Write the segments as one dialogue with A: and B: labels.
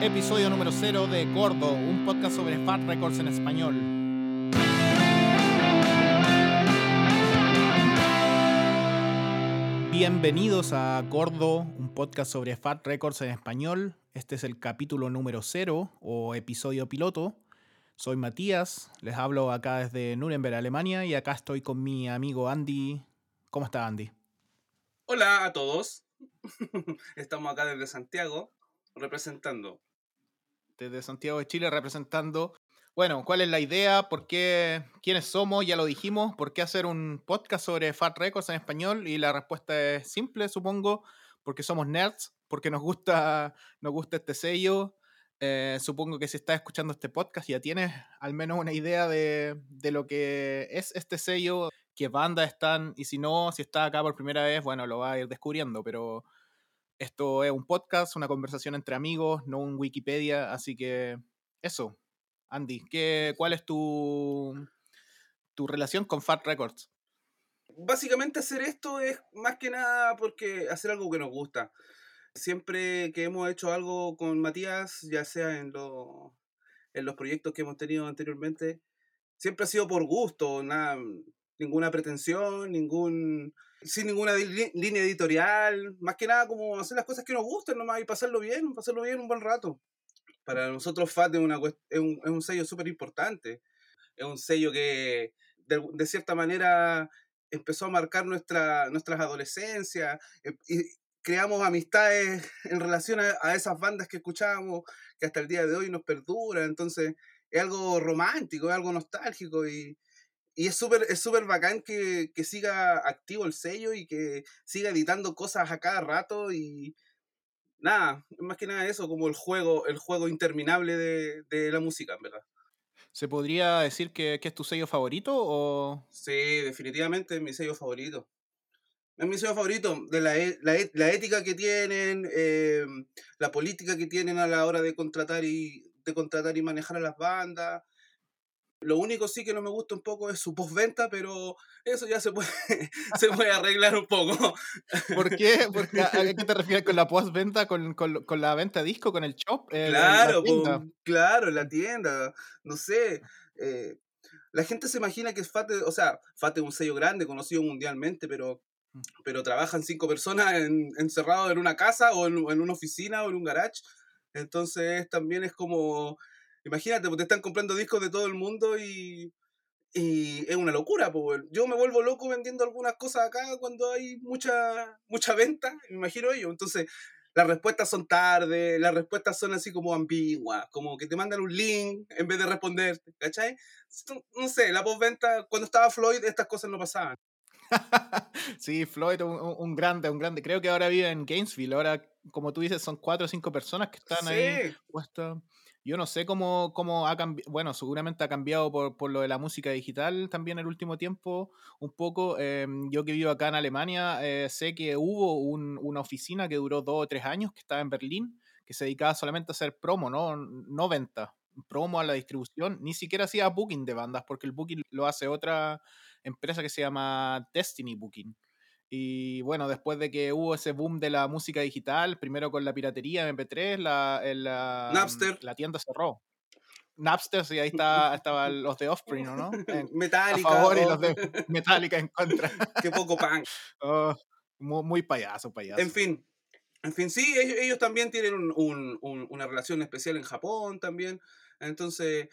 A: episodio número 0 de Gordo, un podcast sobre Fat Records en español. Bienvenidos a Gordo, un podcast sobre Fat Records en español. Este es el capítulo número 0 o episodio piloto. Soy Matías, les hablo acá desde Nuremberg, Alemania, y acá estoy con mi amigo Andy. ¿Cómo está Andy?
B: Hola a todos. Estamos acá desde Santiago representando.
A: Desde Santiago de Chile representando. Bueno, ¿cuál es la idea? ¿Por qué? ¿Quiénes somos? Ya lo dijimos. ¿Por qué hacer un podcast sobre Fat Records en español? Y la respuesta es simple, supongo. Porque somos nerds, porque nos gusta, nos gusta este sello, eh, supongo que si estás escuchando este podcast ya tienes al menos una idea de, de, lo que es este sello, qué bandas están, y si no, si estás acá por primera vez, bueno, lo vas a ir descubriendo, pero esto es un podcast, una conversación entre amigos, no un Wikipedia, así que eso. Andy, ¿qué, ¿cuál es tu, tu relación con Fat Records?
B: Básicamente hacer esto es más que nada porque hacer algo que nos gusta siempre que hemos hecho algo con Matías, ya sea en, en los proyectos que hemos tenido anteriormente, siempre ha sido por gusto, nada, ninguna pretensión, ningún, sin ninguna línea editorial, más que nada como hacer las cosas que nos gustan nomás y pasarlo bien, pasarlo bien un buen rato. Para nosotros FAT es, una, es, un, es un sello súper importante, es un sello que de, de, cierta manera empezó a marcar nuestra, nuestras adolescencias eh, y, creamos amistades en relación a, esas bandas que escuchábamos, que hasta el día de hoy nos perdura. Entonces, es algo romántico, es algo nostálgico y, y es súper es super bacán que, que, siga activo el sello y que siga editando cosas a cada rato y nada, más que nada eso, como el juego, el juego interminable de, de la música, en verdad.
A: ¿Se podría decir que, que, es tu sello favorito o...?
B: Sí, definitivamente es mi sello favorito es mi sello favorito, de la, e, la, e, la ética que tienen, eh, la política que tienen a la hora de contratar y de contratar y manejar a las bandas. Lo único sí que no me gusta un poco es su postventa, pero eso ya se puede, se puede arreglar un poco.
A: ¿Por qué? Porque, ¿A qué te refieres con la postventa? ¿Con, con, con la venta de disco? ¿Con el shop?
B: Eh, claro, la claro, la tienda. No sé. Eh, la gente se imagina que es Fate, o sea, Fate es un sello grande, conocido mundialmente, pero pero trabajan cinco personas encerrados en una casa o en, una oficina o en un garage. Entonces también es como, imagínate, te están comprando discos de todo el mundo y, y es una locura. Pues. Yo me vuelvo loco vendiendo algunas cosas acá cuando hay mucha, mucha venta, me imagino yo. Entonces las respuestas son tarde, las respuestas son así como ambiguas, como que te mandan un link en vez de responder, ¿cachai? No sé, la postventa, cuando estaba Floyd, estas cosas no pasaban.
A: sí, Floyd, un, un, grande, un grande. Creo que ahora vive en Gainesville. Ahora, como tú dices, son cuatro o cinco personas que están ahí puestas. Yo no sé cómo, cómo ha cambiado, bueno, seguramente ha cambiado por, por, lo de la música digital también el último tiempo, un poco. Eh, yo que vivo acá en Alemania, eh, sé que hubo un, una oficina que duró dos o tres años, que estaba en Berlín, que se dedicaba solamente a hacer promo, no, no venta, promo a la distribución, ni siquiera hacía booking de bandas, porque el booking lo hace otra empresa que se llama Destiny Booking. Y bueno, después de que hubo ese boom de la música digital, primero con la piratería MP3, la, la,
B: Napster.
A: la tienda cerró. Napster, sí, ahí está, estaban los de Offspring, ¿no?
B: Metallica.
A: A favor y los de Metallica en contra.
B: Qué poco pan.
A: Oh, muy, muy, payaso, payaso.
B: En fin, en fin, sí, ellos, ellos también tienen un, un, un, una relación especial en Japón también. Entonces,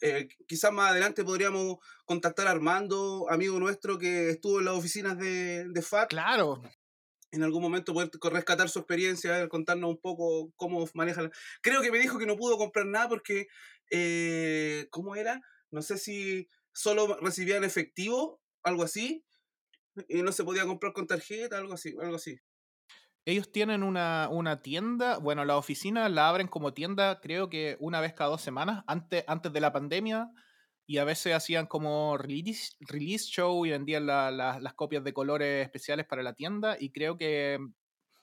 B: eh, quizás más adelante podríamos contactar a Armando, amigo nuestro que estuvo en las oficinas de, de FAT.
A: Claro.
B: En algún momento poder rescatar su experiencia, contarnos un poco cómo maneja. Creo que me dijo que no pudo comprar nada porque, eh, ¿cómo era? No sé si solo recibían efectivo, algo así, y no se podía comprar con tarjeta, algo así, algo así.
A: Ellos tienen una, una, tienda, bueno, la oficina la abren como tienda creo que una vez cada dos semanas, antes, antes de la pandemia, y a veces hacían como release, release show y vendían la, la, las copias de colores especiales para la tienda, y creo que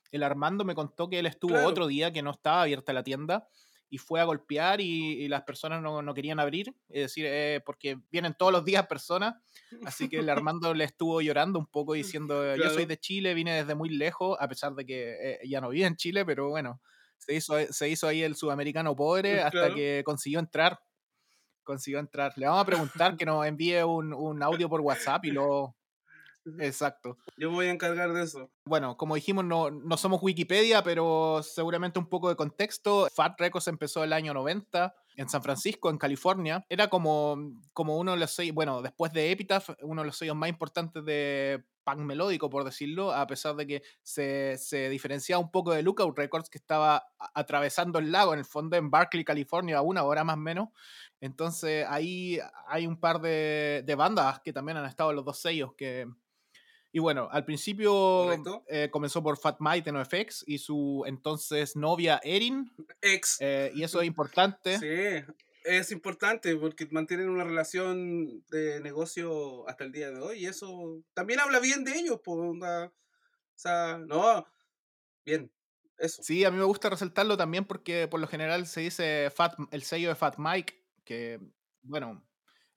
A: el Armando me contó que él estuvo claro. otro día que no estaba abierta la tienda, y fue a golpear y, y las personas no, no, querían abrir, es decir, eh, porque vienen todos los días personas, así que el Armando le estuvo llorando un poco diciendo, claro. yo soy de Chile, vine desde muy lejos, a pesar de que eh, ya no vive en Chile, pero bueno, Se hizo, se hizo ahí el sudamericano pobre hasta que consiguió entrar. Consiguió entrar. Le vamos a preguntar que nos envíe un, un audio por WhatsApp y lo, Exacto.
B: Yo voy a encargar de eso.
A: Bueno, como dijimos, no, no, somos Wikipedia, pero seguramente un poco de contexto. Fat Records empezó el año 90 en San Francisco, en California. Era como, como uno de los seis, bueno, después de Epitaph, uno de los sellos más importantes de punk melódico, por decirlo, a pesar de que se, se diferenciaba un poco de Lookout Records, que estaba atravesando el lago, en el fondo, en Berkeley, California, a una hora más o menos. Entonces ahí hay un par de, de bandas que también han estado en los dos sellos que y bueno, al principio eh, comenzó por Fat Mike en NoFX y su entonces novia Erin.
B: Ex.
A: Eh, y eso es importante.
B: Sí, es importante porque mantienen una relación de negocio hasta el día de hoy y eso también habla bien de ellos. o sea, no, bien. Eso.
A: Sí, a mí me gusta resaltarlo también porque por lo general se dice Fat, el sello de Fat Mike, que bueno,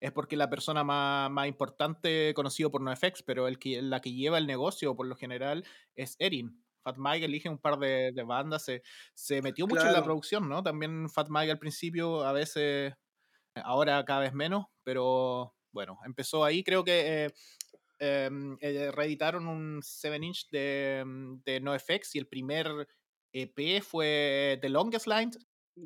A: es porque la persona más, más importante conocido por NoFX, pero el que, la que lleva el negocio por lo general es Erin. Fat Mike elige un par de, de bandas, se, se, metió mucho en la producción, ¿no? También Fat Mike al principio, a veces, ahora cada vez menos, pero bueno, empezó ahí. Creo que eh, em, eh, reeditaron un 7-inch de, de NoFX y el primer EP fue The Longest Line.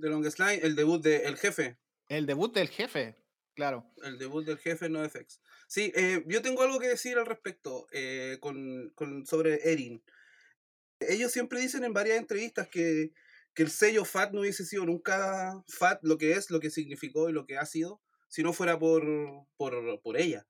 B: The Longest Line, el debut del El Jefe.
A: El debut del Jefe, Claro.
B: El debut del jefe no FX. Sí, eh, yo tengo algo que decir al respecto eh, con, con, sobre Erin. Ellos siempre dicen en varias entrevistas que, que, el sello FAT no hubiese sido nunca FAT lo que es, lo que significó y lo que ha sido, si no fuera por, por, por ella.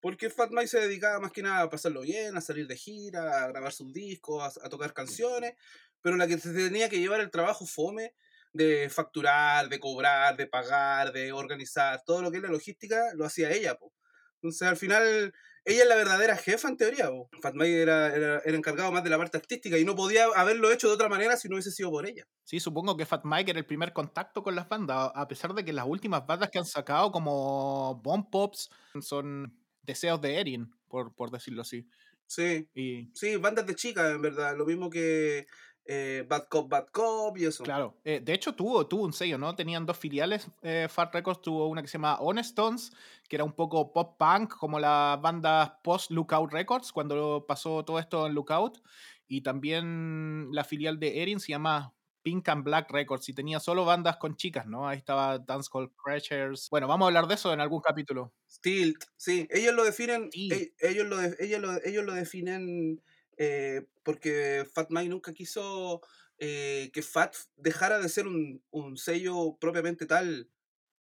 B: Porque Fat Mike se dedicaba más que nada a pasarlo bien, a salir de gira, a grabar sus discos, a, a tocar canciones, pero la que se tenía que llevar el trabajo fome de facturar, de cobrar, de pagar, de organizar, todo lo que es la logística lo hacía ella. Po. Entonces al final ella es la verdadera jefa en teoría. Po. era, era, era, encargado más de la parte artística y no podía haberlo hecho de otra manera si no hubiese sido por ella.
A: Sí, supongo que Fat Mike era el primer contacto con las bandas, a pesar de que las últimas bandas que han sacado como Bomb Pops son deseos de Erin, por, por decirlo así.
B: Sí, y... sí, bandas de chicas, en verdad. Lo mismo que eh, Bad Cop, Bad Cop y eso.
A: Claro, eh, de hecho tuvo, tuvo un sello, ¿no? Tenían dos filiales. Eh, Fat Records tuvo una que se llama Honestones, que era un poco pop punk, como las bandas post Lookout Records, cuando pasó todo esto en Lookout. Y también la filial de Erin se llama Pink and Black Records y tenía solo bandas con chicas, ¿no? Ahí estaba Dance Hall Crashers. Bueno, vamos a hablar de eso en algún capítulo.
B: Stilt, sí. Ellos lo definen. E, ellos, lo, ellos, lo, ellos lo definen eh, porque Fat Mike nunca quiso eh, que Fat dejara de ser un, un, sello propiamente tal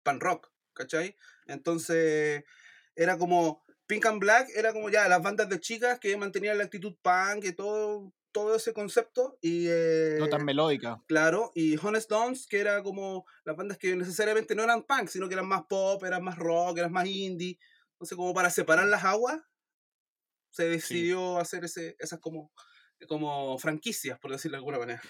B: pan rock, ¿cachai? Entonces era como Pink and Black, era como ya las bandas de chicas que mantenían la actitud punk y todo, todo ese concepto. Y,
A: no tan eh, melódica.
B: Claro, y Honest Dons, que era como las bandas que necesariamente no eran punk, sino que eran más pop, eran más rock, eran más indie. Entonces, como para separar las aguas, se decidió hacer ese, esas como, como franquicias, por decirlo de alguna manera.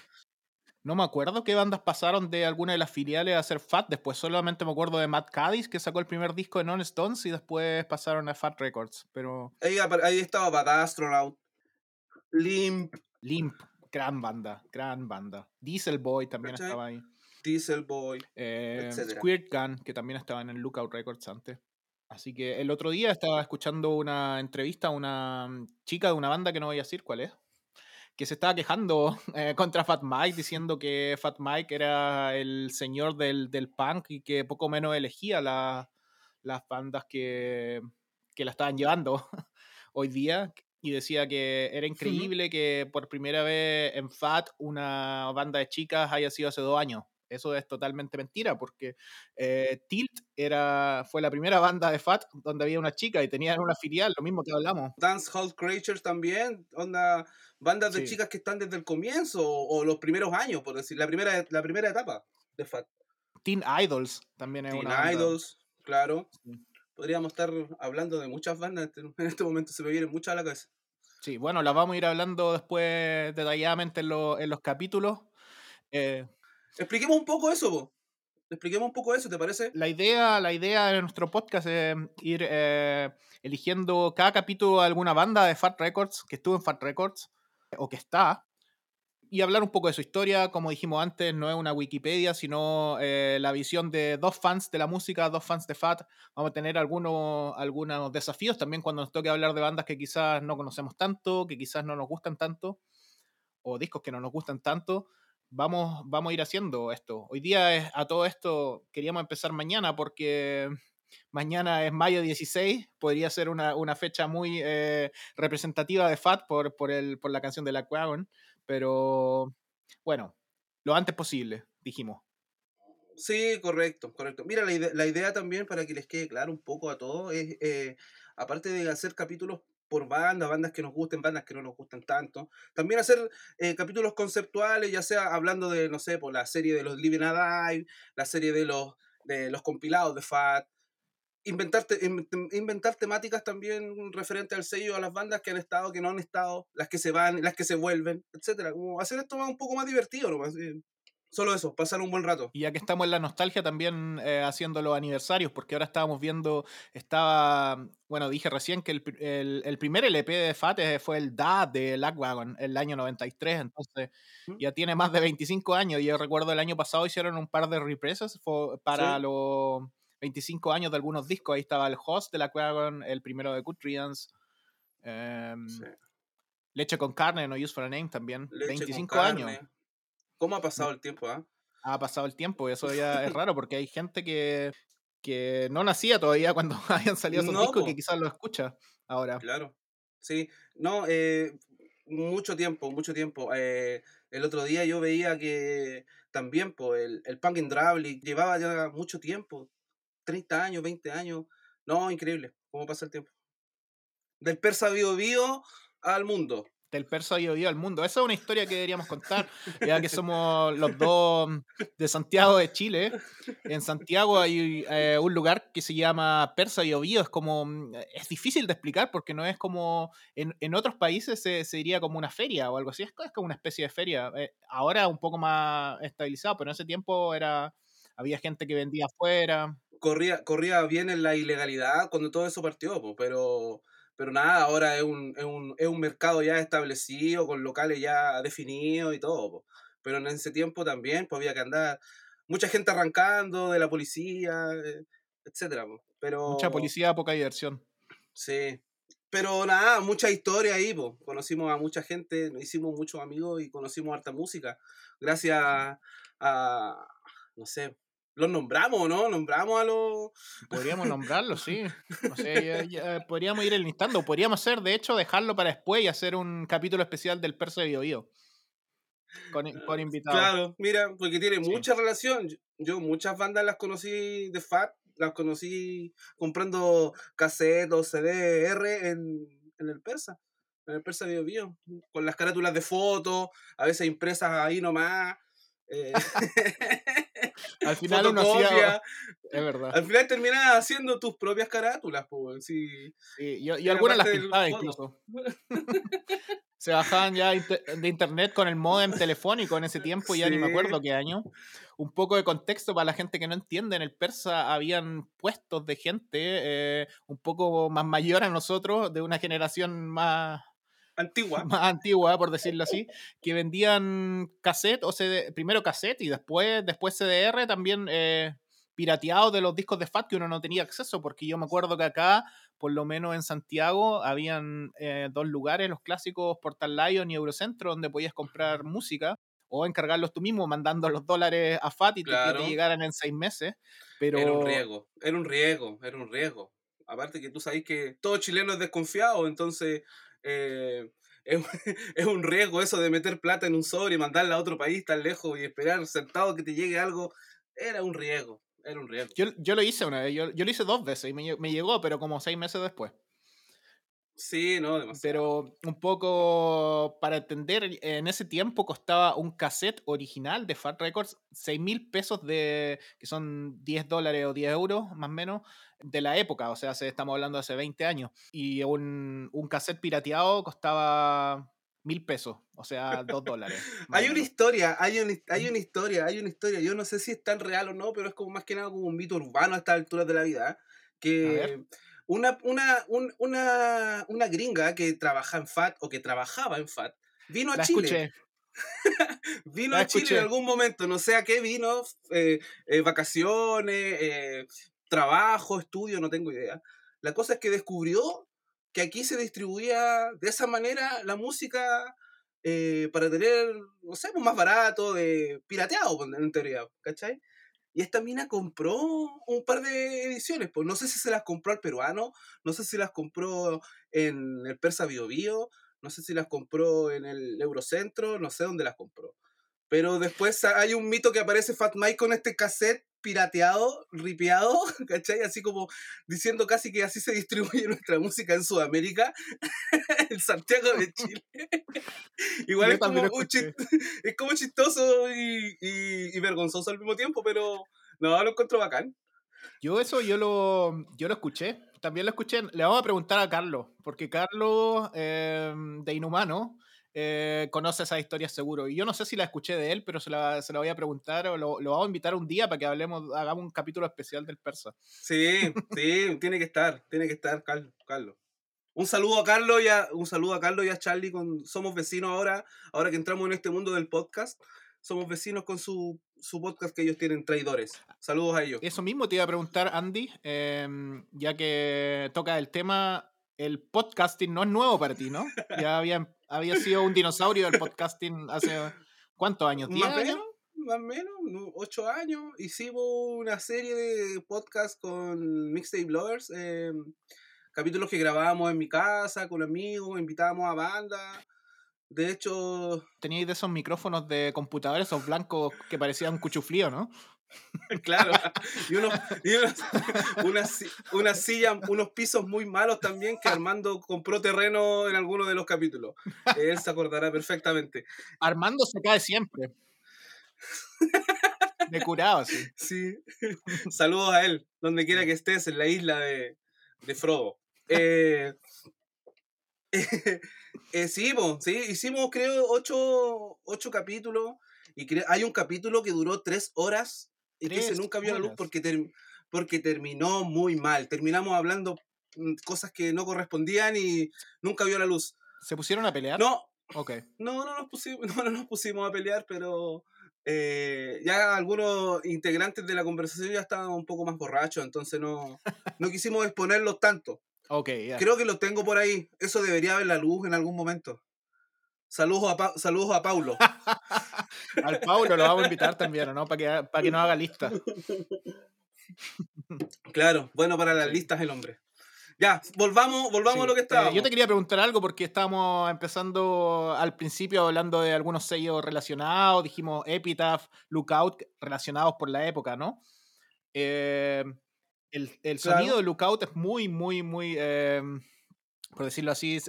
A: No me acuerdo qué bandas pasaron de alguna de las filiales a ser Fat. Después solamente me acuerdo de Matt Cadiz, que sacó el primer disco de Non-Stones, y después pasaron a Fat Records. Pero...
B: Ahí, ahí estaba Bad Astronaut, Limp.
A: Limp, gran banda, gran banda. Diesel Boy también estaba ahí.
B: Diesel Boy,
A: eh, Squirt Gun, que también estaban en Lookout Records antes. Así que el otro día estaba escuchando una entrevista a una mm, chica de una banda que no voy a decir cuál es, que se estaba quejando eh, contra Fat Mike, diciendo que Fat Mike era el señor del, del punk y que poco menos elegía las bandas que, que la estaban llevando hoy día. Y decía que era increíble que por primera vez en Fat una banda de chicas haya sido hace dos años. Eso es totalmente mentira, porque eh, Tilt era, fue la primera banda de Fat donde había una chica y tenían una filial, lo mismo que hablamos.
B: Dance Hall Creatures también, onda, bandas de chicas que están desde el comienzo o, los primeros años, por decir, la primera, la primera etapa de Fat.
A: Teen Idols también es
B: Teen Idols, claro. Podríamos estar hablando de muchas bandas, en este momento se me vienen muchas a la cabeza.
A: Sí, bueno, las vamos a ir hablando después detalladamente en, en los capítulos. Eh,
B: Expliquemos un poco eso, vos. Expliquemos un poco eso, ¿te parece?
A: La idea, la idea de nuestro podcast es ir eh, eligiendo cada capítulo de alguna banda de Fat Records que estuvo en Fat Records o que está. y hablar un poco de su historia. Como dijimos antes, no es una Wikipedia, sino eh, la visión de dos fans de la música, dos fans de Fat. Vamos a tener algunos, algunos desafíos también cuando nos toque hablar de bandas que quizás no conocemos tanto, que quizás no nos gustan tanto, o discos que no nos gustan tanto. Vamos, vamos a ir haciendo esto. Hoy día es, a todo esto queríamos empezar mañana porque mañana es mayo 16, podría ser una, fecha muy eh, representativa de Fat por, por, el, por la canción de La Wagon, pero bueno, lo antes posible, dijimos.
B: Sí, correcto, correcto. Mira, la idea, también, para que les quede claro un poco a todos, es, eh, aparte de hacer capítulos por bandas, bandas que nos gusten, bandas que no nos gustan tanto. También hacer eh, capítulos conceptuales, ya sea hablando de, no sé, por la serie de los Living Alive, la serie de los, de los compilados de Fat, inventar, inventar temáticas también referente al sello, a las bandas que han estado, que no han estado, las que se van, las que se vuelven, etcétera. Como hacer esto un poco más divertido, nomás. Solo eso, pasar un buen rato.
A: Y ya que estamos en la nostalgia también eh, haciendo los aniversarios, porque ahora estábamos viendo, estaba, bueno, dije recién que el, el, primer LP de Fat fue el Da de Lagwagon, el año 93, entonces ya tiene más de 25 años. Y yo recuerdo el año pasado hicieron un par de represas para los 25 años de algunos discos. Ahí estaba el host de la Quagon, el primero de Good em, Leche con carne, No Use for a Name también. 25 años.
B: ¿Cómo ha pasado el tiempo? Ah?
A: Ha pasado el tiempo y eso ya es raro porque hay gente que, que no nacía todavía cuando hayan salido esos discos y que quizás lo escucha ahora.
B: Claro. Sí, no, eh, mucho tiempo, mucho tiempo. Eh, el otro día yo veía que también pues, el, el Punk llevaba ya mucho tiempo 30 años, 20 años. No, increíble cómo pasa el tiempo. Del persa Bio Bio al mundo.
A: Del persa Bio Bio al mundo. Esa es una historia que deberíamos contar, ya que somos los dos de Santiago de Chile. En Santiago hay eh, un lugar que se llama Persa Bio Bio. Es como. Mm, es difícil de explicar porque no es como. En, otros países se, diría como una feria o algo así. Es, como una especie de feria. Eh, ahora un poco más estabilizado, pero en ese tiempo era. Había gente que vendía afuera
B: corría, corría bien en la ilegalidad cuando todo eso partió, pero, pero nada, ahora es un, es, un, es un, mercado ya establecido, con locales ya definidos y todo. Pero en ese tiempo también pues, había que andar mucha gente arrancando de la policía, eh, etcétera. Pero,
A: mucha policía, poca diversión.
B: Sí. Pero nada, mucha historia ahí, pues. conocimos a mucha gente, hicimos muchos amigos y conocimos harta música. Gracias a, no sé, los nombramos, ¿no? Nombramos a los.
A: Podríamos nombrarlos, sí. O sea, podríamos ir enlistando. Podríamos hacer, de hecho, dejarlo para después y hacer un capítulo especial del Perso de Bio, Con, con, invitados.
B: Claro, mira, porque tiene mucha relación. Yo muchas bandas las conocí de Fat, las conocí comprando cassette o CDR en, en el Persa. En el Persa Bio Bio. Con las carátulas de fotos, a veces impresas ahí nomás. Eh,
A: al final uno hacía, es verdad.
B: Al final terminabas haciendo tus propias carátulas, pues. Sí.
A: sí yo, algunas las pintaba incluso. Se bajaban ya de internet con el modem telefónico en ese tiempo, ya ni me acuerdo qué año. Un poco de contexto para la gente que no entiende, en el persa habían puestos de gente eh, un poco más mayor a nosotros, de una generación más,
B: antigua.
A: Más antigua, por decirlo así, que vendían cassette, o CD, primero cassette y después, después CDR también eh, pirateados de los discos de FAT que uno no tenía acceso, porque yo me acuerdo que acá, por lo menos en Santiago, habían eh, dos lugares, los clásicos Portal Lion y Eurocentro, donde podías comprar música o encargarlos tú mismo mandando los dólares a FAT y que te llegaran en seis meses. Pero...
B: Era un riesgo, era un riesgo, era un riesgo. Aparte que tú sabes que todo chileno es desconfiado, entonces eh, es, un riesgo eso de meter plata en un sobre y mandarla a otro país tan lejos y esperar sentado que te llegue algo. Era un riesgo, era un riesgo.
A: Yo, lo hice una vez, yo, yo, lo hice dos veces y me, me llegó, pero como seis meses después.
B: Sí, no, demasiado.
A: Pero un poco para entender, en ese tiempo costaba un cassette original de Fat Records 6 mil pesos de, que son 10 dólares o 10 euros más o menos, de la época, o sea, estamos hablando de hace 20 años. Y un, un cassette pirateado costaba mil pesos, o sea, dos dólares.
B: hay una historia, hay, hay una historia, hay una historia. Yo no sé si es tan real o no, pero es como más que nada como un mito urbano a estas alturas de la vida. Que una, una, una, una gringa que trabaja en FAT o que trabajaba en FAT vino a Chile. vino a Chile en algún momento, no sé a qué vino, eh, eh, vacaciones, eh, trabajo, estudio, no tengo idea. La cosa es que descubrió que aquí se distribuía de esa manera la música para tener, no sé, pues, más barato, de pirateado, pues, en teoría, ¿cachai? Y esta mina compró un par de ediciones, pues no sé si se las compró al peruano, no sé si las compró en el Persa Bio no sé si las compró en el Eurocentro, no sé dónde las compró. Pero después hay un mito que aparece Fat Mike con este cassette pirateado, ripiado, ¿cachai? Así como diciendo casi que así se distribuye nuestra música en Sudamérica, en Santiago de Chile. Igual es como, es como, chistoso y, y, vergonzoso al mismo tiempo, pero no, lo encuentro bacán.
A: Yo eso yo lo, yo lo escuché, también lo escuché. Le vamos a preguntar a Carlos, porque Carlos em, de Inhumano eh, conoce esa historia seguro. Y yo no sé si la escuché de él, pero se la, se la voy a preguntar o lo, lo, vamos a invitar un día para que hablemos, hagamos un capítulo especial del persa.
B: Sí, sí, tiene que estar, tiene que estar Carlos. Un saludo a Carlos y a, un saludo a Carlos y a Charlie, con, somos vecinos ahora, ahora que entramos en este mundo del podcast, somos vecinos con su, su podcast que ellos tienen, Traidores. Saludos a ellos.
A: Eso mismo te iba a preguntar, Andy, em, ya que toca el tema, el podcasting no es nuevo para ti, ¿no? Ya había había sido un dinosaurio del podcasting hace cuántos años,
B: ¿10 más años? más o menos, ocho años. Hicimos una serie de podcasts con Mixtape Lovers, em, capítulos que grabábamos en mi casa con amigos, invitábamos a bandas. De hecho.
A: Teníais de esos micrófonos de computadores, esos blancos que parecían cuchuflío, ¿no?
B: claro, y, unos, y unas, sillas, unos pisos muy malos también que Armando compró terreno en alguno de los capítulos. Él se acordará perfectamente.
A: Armando se cae siempre. De curado, sí.
B: Sí. Saludos a él, donde quiera que estés, en la isla de, de Frodo. Eh, eh, sí, sí, hicimos creo ocho, ocho capítulos y hay un capítulo que duró tres horas y que se nunca vio la luz porque, porque terminó muy mal. Terminamos hablando mm, cosas que no correspondían y nunca vio la luz.
A: ¿Se pusieron a pelear?
B: No. No, no nos pusimos, no, nos pusimos a pelear, pero eh, ya algunos integrantes de la conversación ya estaban un poco más borrachos, entonces no, no quisimos exponerlos tanto.
A: Okay,
B: Creo que los tengo por ahí. Eso debería ver la luz en algún momento. Saludos a, saludos a Paulo.
A: Al Paulo lo vamos a invitar también, ¿no? Para que, para que nos haga lista.
B: Claro, bueno para las listas el hombre. Ya, volvamos, volvamos a lo que estaba.
A: Eh, yo te quería preguntar algo porque estábamos empezando al principio hablando de algunos sellos relacionados, dijimos Epitaph, Lookout, relacionados por la época, ¿no? Eh, el, sonido de Lookout es muy, muy, muy, eh, por decirlo así,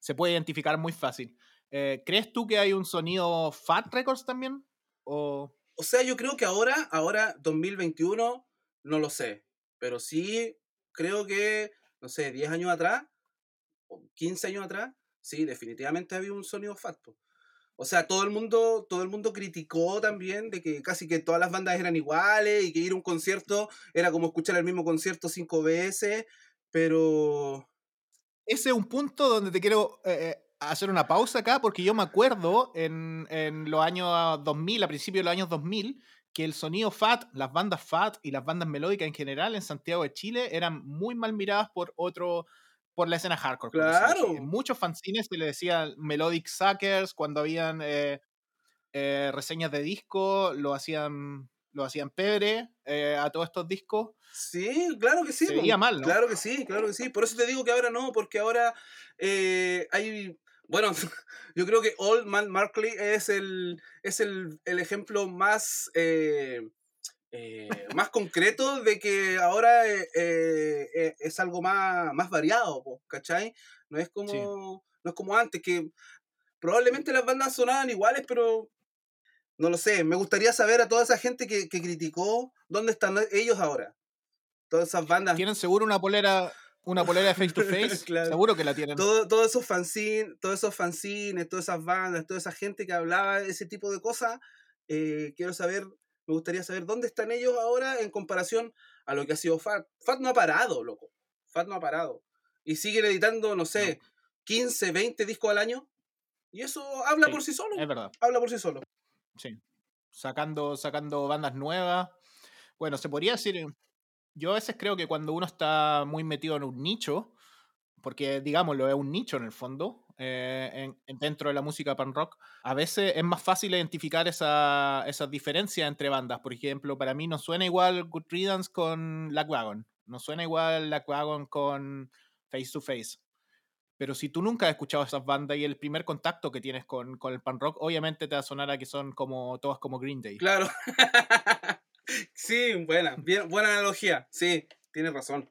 A: se puede identificar muy fácil. Eh, ¿Crees tú que hay un sonido Fat Records también? O...
B: o sea, yo creo que ahora, ahora 2021, no lo sé. Pero sí creo que, no sé, 10 años atrás, o 15 años atrás, sí, definitivamente había un sonido Fat. O sea, todo el mundo, todo el mundo criticó también de que casi que todas las bandas eran iguales y que ir a un concierto era como escuchar el mismo concierto cinco veces, pero...
A: Ese es un punto donde te quiero eh, eh, hacer una pausa acá porque yo me acuerdo en, en los años 2000, a principios de los años 2000, que el sonido FAT, las bandas FAT y las bandas melódicas en general en Santiago de Chile eran muy mal miradas por otro por la escena hardcore.
B: Claro.
A: En muchos fanzines se le decía Melodic Suckers cuando habían eh, eh, reseñas de disco, lo hacían lo hacían pebre eh, a todos estos discos.
B: Sí, claro que sí.
A: Se mal, ¿no?
B: Claro que sí, claro que sí. Por eso te digo que ahora no, porque ahora hay bueno, yo creo que Old Man Markley es el, es el, ejemplo más, eh, eh, más concreto de que ahora eh, es algo más, más variado, ¿cachai? No es, como, no es como antes, que probablemente las bandas sonaban iguales, pero no lo sé. Me gustaría saber a toda esa gente que, que criticó dónde están ellos ahora. Todas esas bandas.
A: Tienen seguro una polera una polera de face to face, seguro que la tienen.
B: Todos todo esos fanzines, todos esos fanzines, todas esas bandas, toda esa gente que hablaba de ese tipo de cosas, eh, quiero saber, me gustaría saber dónde están ellos ahora en comparación a lo que ha sido Fat. Fat no ha parado, loco. Fat no ha parado. Y siguen editando, no sé, 15, 20 discos al año. Y eso habla por sí solo.
A: Es verdad.
B: Habla por sí solo.
A: Sí. Sacando, sacando bandas nuevas. Bueno, se podría decir. Yo a veces creo que cuando uno está muy metido en un nicho, porque digámoslo, es un nicho en el fondo, eh, dentro de la música pan rock, a veces es más fácil identificar esa, esas diferencias entre bandas. Por ejemplo, para mí no suena igual Good Riddance con Wagon no suena igual Wagon con Face to Face. Pero si tú nunca has escuchado esas bandas y el primer contacto que tienes con, con el pan rock, obviamente te va a sonar a que son como todas como Green Day.
B: Claro. sí, buena, bien, buena analogía. Sí, tienes razón.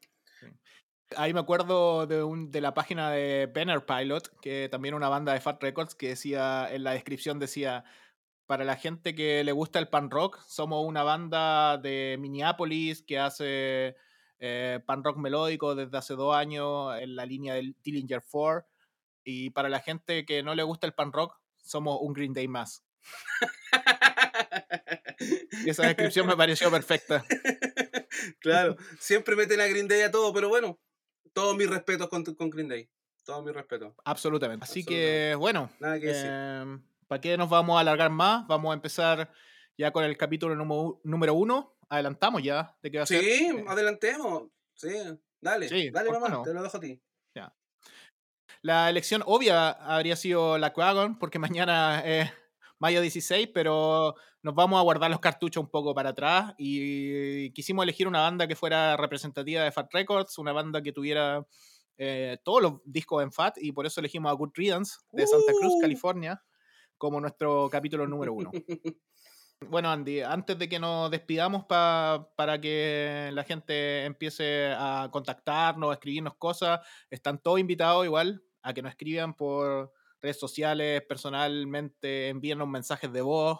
A: Ahí me acuerdo de, un, de la página de Banner Pilot, que también una banda de Fat Records, que decía, en la descripción decía, para la gente que le gusta el pan rock, somos una banda de Minneapolis que hace eh, pan rock melódico desde hace dos años en la línea del Dillinger 4. Y para la gente que no le gusta el pan rock, somos un Green Day más. y esa descripción me pareció perfecta.
B: Claro, siempre meten a Green Day a todo, pero bueno, todos mis respetos con, con Green Day. Todos mis respetos.
A: Absolutamente. Así que, bueno, em, ¿para qué nos vamos a alargar más? Vamos a empezar ya con el capítulo número uno. Adelantamos ya de qué va a
B: sí,
A: ser.
B: Sí, adelantemos. Sí, dale, dale mamá, te lo dejo a ti.
A: Ya. La elección obvia habría sido la Quagon, porque mañana es mayo 16, pero nos vamos a guardar los cartuchos un poco para atrás y quisimos elegir una banda que fuera representativa de Fat Records, una banda que tuviera eh, todos los discos en Fat y por eso elegimos a Good Riddance de Santa Cruz, uh. California, como nuestro capítulo número uno. Bueno, Andy, antes de que nos despidamos para que la gente empiece a contactarnos, a escribirnos cosas, están todos invitados igual a que nos escriban por redes sociales, personalmente, envíennos mensajes de voz.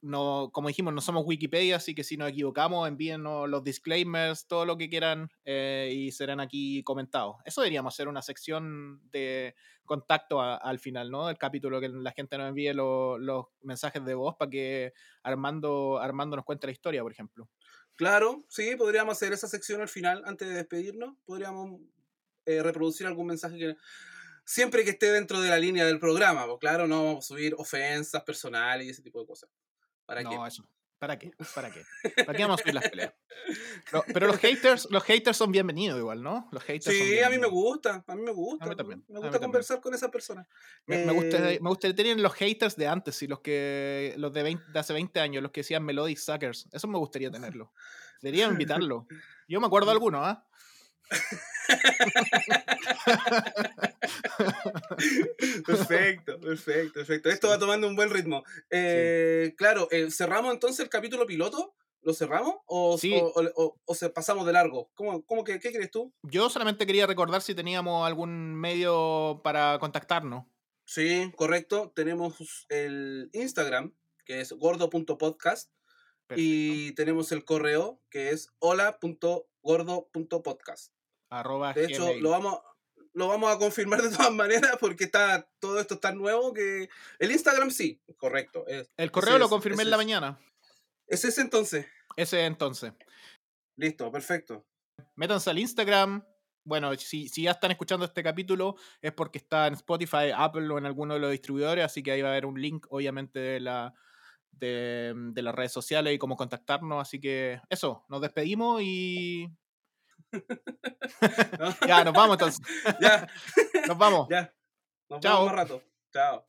A: No, como dijimos, no somos Wikipedia, así que si nos equivocamos, envíennos los disclaimers, todo lo que quieran eh, y serán aquí comentados. Eso deberíamos hacer una sección de contacto al final, ¿no? El capítulo que la gente nos envíe los mensajes de voz para que Armando, Armando nos cuente la historia, por ejemplo.
B: Claro, sí, podríamos hacer esa sección al final, antes de despedirnos. Podríamos eh, reproducir algún mensaje que siempre que esté dentro de la línea del programa, pues claro, no vamos a subir ofensas personales y ese tipo de cosas.
A: ¿Para no, Eso. ¿Para qué? ¿Para qué? ¿Para qué vamos a subir las peleas? Pero, los haters, los haters son bienvenidos igual, ¿no? Los haters
B: sí, a mí me gusta, a mí me gusta. A mí también. Me gusta conversar con esa persona.
A: Me, me, gusta, eh, me gustaría tener los haters de antes, y los que los de, 20, de hace 20 años, los que decían Melodic Suckers. Eso me gustaría tenerlo. Debería invitarlo. Yo me acuerdo de algunos, ¿ah?
B: Perfecto, perfecto, perfecto. Esto va tomando un buen ritmo. Eh, claro, eh, ¿cerramos entonces el capítulo piloto? ¿Lo cerramos? ¿O, o, se pasamos de largo? ¿Cómo, cómo que, ¿Qué crees tú?
A: Yo solamente quería recordar si teníamos algún medio para contactarnos.
B: Sí, correcto. Tenemos el Instagram, que es gordo.podcast. Y tenemos el correo, que es hola.gordo.podcast de hecho, lo vamos, lo vamos a confirmar de todas maneras porque está todo esto tan nuevo que el Instagram sí, correcto.
A: el correo lo confirmé en la mañana.
B: ¿Es ese entonces?
A: Ese entonces.
B: Listo, perfecto.
A: Métanse al Instagram. Bueno, si, si ya están escuchando este capítulo es porque está en Spotify, Apple o en alguno de los distribuidores, así que ahí va a haber un link, obviamente, de la, de, de, las redes sociales y cómo contactarnos. Así que eso, nos despedimos y ya, nos vamos entonces.
B: Ya.
A: Nos vamos.
B: Ya. Nos Chao. vemos más rato. Chao.